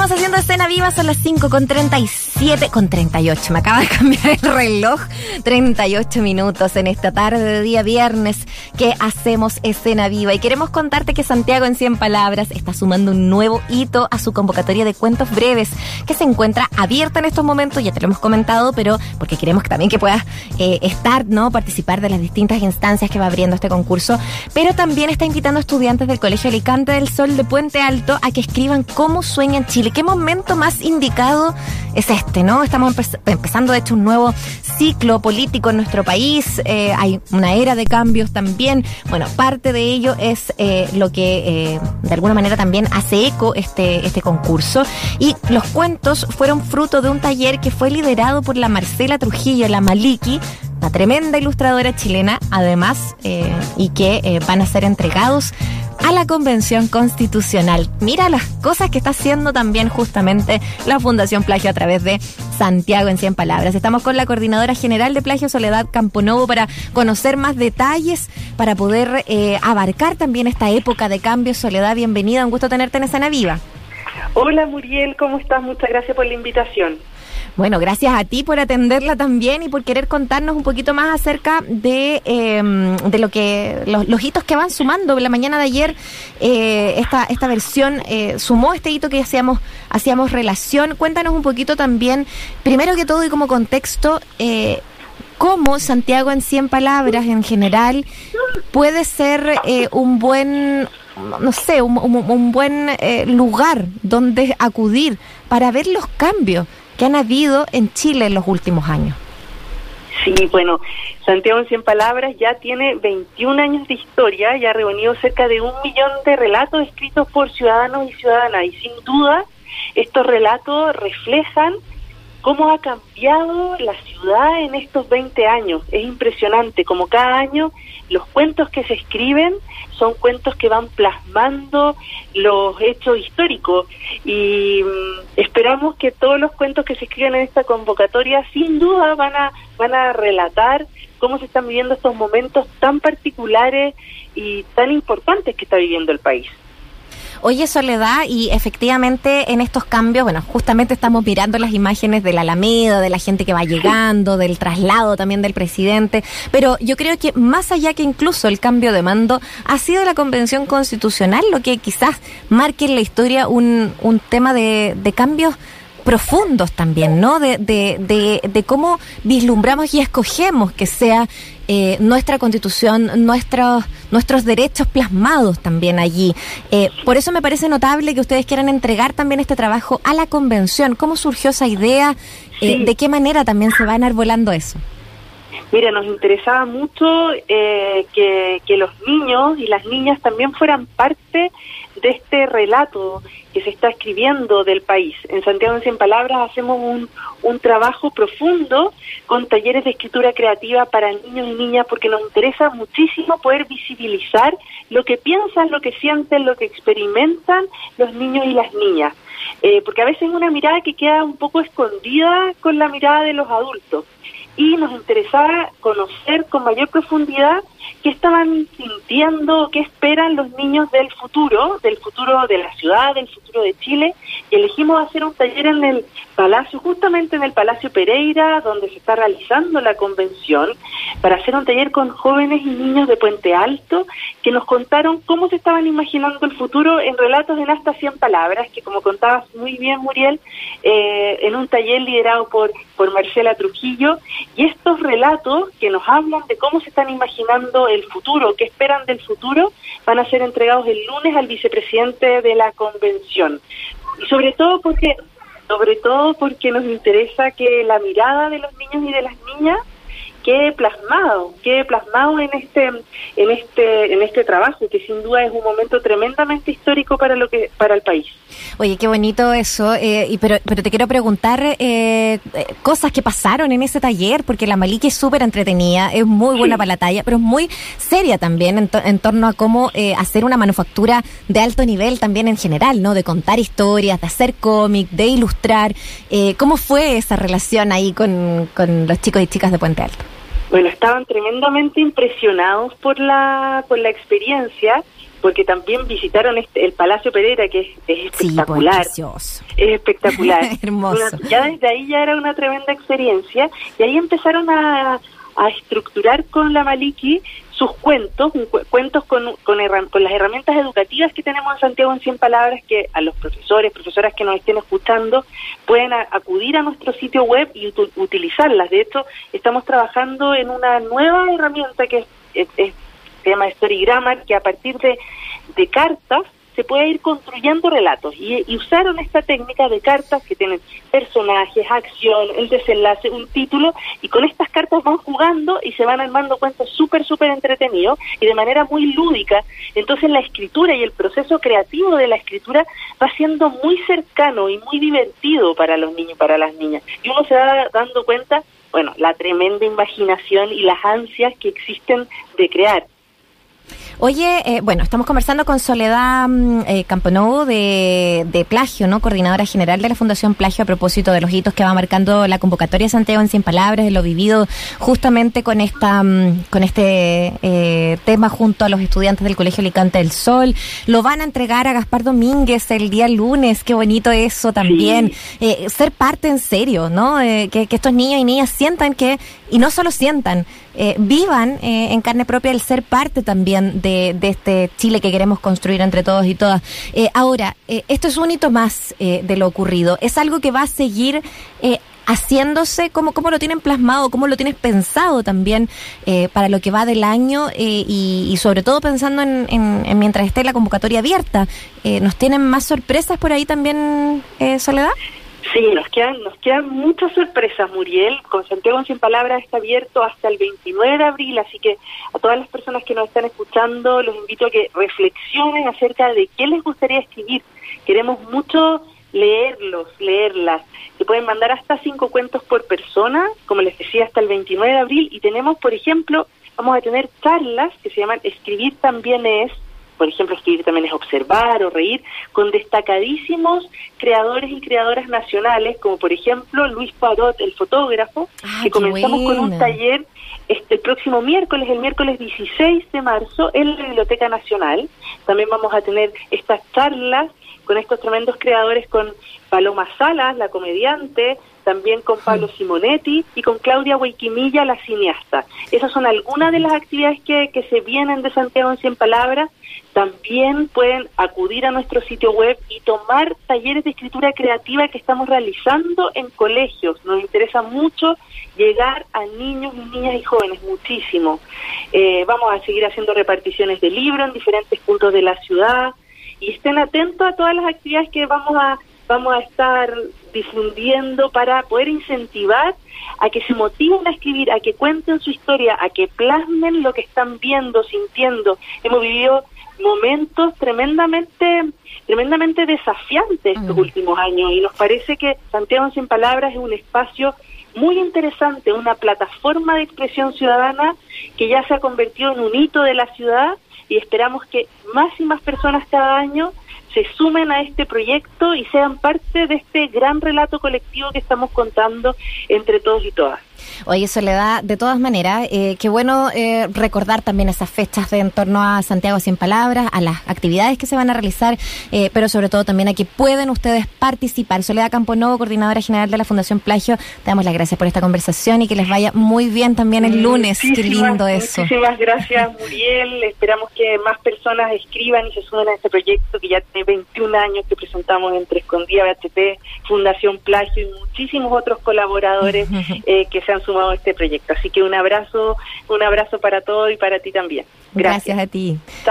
Seguimos haciendo escena viva, son las 5 con 37, con 38. Me acaba de cambiar el reloj. 38 minutos en esta tarde de día viernes que hacemos escena viva. Y queremos contarte que Santiago en 100 palabras está sumando un nuevo hito a su convocatoria de cuentos breves que se encuentra abierta en estos momentos. Ya te lo hemos comentado, pero porque queremos que también que puedas eh, estar, ¿no? Participar de las distintas instancias que va abriendo este concurso. Pero también está invitando a estudiantes del Colegio Alicante del Sol de Puente Alto a que escriban cómo sueñan Chile. ¿Qué momento más indicado es este, no? Estamos empezando, de hecho, un nuevo ciclo político en nuestro país. Eh, hay una era de cambios también. Bueno, parte de ello es eh, lo que eh, de alguna manera también hace eco este, este concurso. Y los cuentos fueron fruto de un taller que fue liderado por la Marcela Trujillo, la Maliki, una tremenda ilustradora chilena, además, y que van a ser entregados a la Convención Constitucional. Mira las cosas que está haciendo también justamente la Fundación Plagio a través de Santiago en 100 Palabras. Estamos con la Coordinadora General de Plagio Soledad Camponovo para conocer más detalles, para poder eh, abarcar también esta época de cambio. Soledad, bienvenida, un gusto tenerte en Escena Viva. Hola Muriel, ¿cómo estás? Muchas gracias por la invitación. Bueno, gracias a ti por atenderla también y por querer contarnos un poquito más acerca de, em, de lo que los, hitos que van sumando. La mañana de ayer eh, esta, esta versión eh, sumó este hito que hacíamos, hacíamos relación. Cuéntanos un poquito también, primero que todo y como contexto, eh, cómo Santiago en 100 palabras en general puede ser eh, un buen no sé, un, un buen lugar donde acudir para ver los cambios que han habido en Chile en los últimos años. Sí, bueno, Santiago en 100 palabras ya tiene 21 años de historia, ya ha reunido cerca de un millón de relatos escritos por ciudadanos y ciudadanas y sin duda estos relatos reflejan cómo ha cambiado la ciudad en estos 20 años. Es impresionante como cada año los cuentos que se escriben son cuentos que van plasmando los hechos históricos y mm, esperamos que todos los cuentos que se escriben en esta convocatoria sin duda van a van a relatar cómo se están viviendo estos momentos tan particulares y tan importantes que está viviendo el país. Oye, Soledad, y efectivamente en estos cambios, bueno, justamente estamos mirando las imágenes de la Alameda, de la gente que va llegando, del traslado también del presidente, pero yo creo que más allá que incluso el cambio de mando, ha sido la Convención Constitucional lo que quizás marque en la historia un, un tema de, de cambios profundos también, ¿no? De, de, de, de, cómo vislumbramos y escogemos que sea eh, nuestra constitución, nuestros, nuestros derechos plasmados también allí. Eh, por eso me parece notable que ustedes quieran entregar también este trabajo a la convención. ¿Cómo surgió esa idea? Eh, ¿De qué manera también se va enarbolando eso? Mira, nos interesaba mucho que, que los niños y las niñas también fueran parte de este relato que se está escribiendo del país. En Santiago en 100 Palabras hacemos un, un trabajo profundo con talleres de escritura creativa para niños y niñas porque nos interesa muchísimo poder visibilizar lo que piensan, lo que sienten, lo que experimentan los niños y las niñas. Eh, porque a veces es una mirada que queda un poco escondida con la mirada de los adultos y nos interesaba conocer con mayor profundidad qué estaban sintiendo, qué esperan los niños del futuro, del futuro de la ciudad, del futuro de Chile, y elegimos hacer un taller en el Palacio, justamente en el Palacio Pereira, donde se está realizando la convención, para hacer un taller con jóvenes y niños de Puente Alto, que nos contaron cómo se estaban imaginando el futuro en relatos en hasta 100 palabras, que como contabas muy bien, Muriel, eh, en un taller liderado por, por Marcela Trujillo, y estos relatos que nos hablan de cómo se están imaginando el futuro, qué esperan del futuro, van a ser entregados el lunes al vicepresidente de la convención. Y sobre todo porque sobre todo porque nos interesa que la mirada de los niños y de las niñas quede plasmado, quede plasmado en este, en este, en este trabajo, que sin duda es un momento tremendamente histórico para lo que, para el país. Oye, qué bonito eso, eh, y pero, pero te quiero preguntar eh, cosas que pasaron en ese taller, porque la Maliki es súper entretenida, es muy buena para la talla, pero es muy seria también en, en torno a cómo eh, hacer una manufactura de alto nivel también en general, ¿no? De contar historias, de hacer cómic, de ilustrar. Eh, ¿Cómo fue esa relación ahí con, con los chicos y chicas de Puente Alto? Bueno, estaban tremendamente impresionados por la, por la experiencia porque también visitaron este, el Palacio Pereira, que es, pues, espectacular. es espectacular. Hermoso. ya desde ahí ya era una tremenda experiencia y ahí empezaron a, a estructurar con la Maliki sus cuentos, cuentos con, con, con, las herramientas educativas que tenemos en Santiago en 100 Palabras, que a los profesores, profesoras que nos estén escuchando pueden acudir a nuestro sitio web y utilizarlas. De hecho, estamos trabajando en una nueva herramienta que es, se llama Story Grammar, que a partir de, de cartas se puede ir construyendo relatos y, usaron esta técnica de cartas que tienen personajes, acción, el desenlace, un título y con estas cartas van jugando y se van armando cuentos súper, súper entretenidos y de manera muy lúdica. Entonces la escritura y el proceso creativo de la escritura va siendo muy cercano y muy divertido para los niños y para las niñas. Y uno se va dando cuenta, bueno, la tremenda imaginación y las ansias que existen de crear. Oye, eh, bueno, estamos conversando con Soledad mm, eh, Camponovo de, de, Plagio, ¿no? Coordinadora general de la Fundación Plagio a propósito de los hitos que va marcando la convocatoria de Santiago en 100 palabras, de lo vivido justamente con esta mm, con este eh, tema junto a los estudiantes del Colegio Alicante del Sol. Lo van a entregar a Gaspar Domínguez el día lunes, qué bonito eso también. Eh, ser parte en serio, ¿no? Eh, que, que estos niños y niñas sientan que, y no solo sientan, eh, vivan eh, en carne propia el ser parte también de, este Chile que queremos construir entre todos y todas. Eh, ahora, esto es un hito más de lo ocurrido. ¿Es algo que va a seguir haciéndose? ¿Cómo, ¿Cómo lo tienen plasmado? ¿Cómo lo tienes pensado también para lo que va del año? Y, sobre todo pensando en, en, mientras esté la convocatoria abierta. ¿Nos tienen más sorpresas por ahí también, Soledad? Sí, nos quedan, nos quedan muchas sorpresas, Muriel. Con Santiago 100 Palabras está abierto hasta el 29 de abril, así que a todas las personas que nos están escuchando los invito a que reflexionen acerca de qué les gustaría escribir. Queremos mucho leerlos, leerlas. Se pueden mandar hasta cinco cuentos por persona, como les decía, hasta el 29 de abril. Y tenemos, por ejemplo, vamos a tener charlas que se llaman Escribir también es, por ejemplo, escribir también es observar o reír, con destacadísimos creadores y creadoras nacionales, como por ejemplo Luis Parot, el fotógrafo, ah, que comenzamos con un taller este, el próximo miércoles, el miércoles 16 de marzo, en la Biblioteca Nacional. También vamos a tener estas charlas con estos tremendos creadores, con Paloma Salas, la comediante, también con Pablo Simonetti y con Claudia Huayquimilla, la cineasta. Esas son algunas de las actividades que, que se vienen de Santiago en 100 Palabras también pueden acudir a nuestro sitio web y tomar talleres de escritura creativa que estamos realizando en colegios. Nos interesa mucho llegar a niños niñas y jóvenes, muchísimo. Eh, vamos a seguir haciendo reparticiones de libros en diferentes puntos de la ciudad y estén atentos a todas las actividades que vamos a vamos a estar difundiendo para poder incentivar a que se motiven a escribir, a que cuenten su historia, a que plasmen lo que están viendo, sintiendo. Hemos vivido momentos tremendamente tremendamente desafiantes estos últimos años y nos parece que Santiago sin palabras es un espacio muy interesante, una plataforma de expresión ciudadana que ya se ha convertido en un hito de la ciudad y esperamos que más y más personas cada año se sumen a este proyecto y sean parte de este gran relato colectivo que estamos contando entre todos y todas. Oye, Soledad, de todas maneras, eh, qué bueno eh, recordar también esas fechas de en torno a Santiago Sin Palabras, a las actividades que se van a realizar, eh, pero sobre todo también a que pueden ustedes participar. Soledad Camponovo, coordinadora general de la Fundación Plagio, te damos las gracias por esta conversación y que les vaya muy bien también el lunes. Qué lindo eso. Muchísimas gracias, Muriel. Esperamos que más personas escriban y se sumen a este proyecto que ya tiene 21 años que presentamos entre Escondida, BHP, Fundación Plagio y muchísimos otros colaboradores que se han sumado a este proyecto. Así que un abrazo, un abrazo para todos y para ti también. Gracias, Gracias a ti. Chao.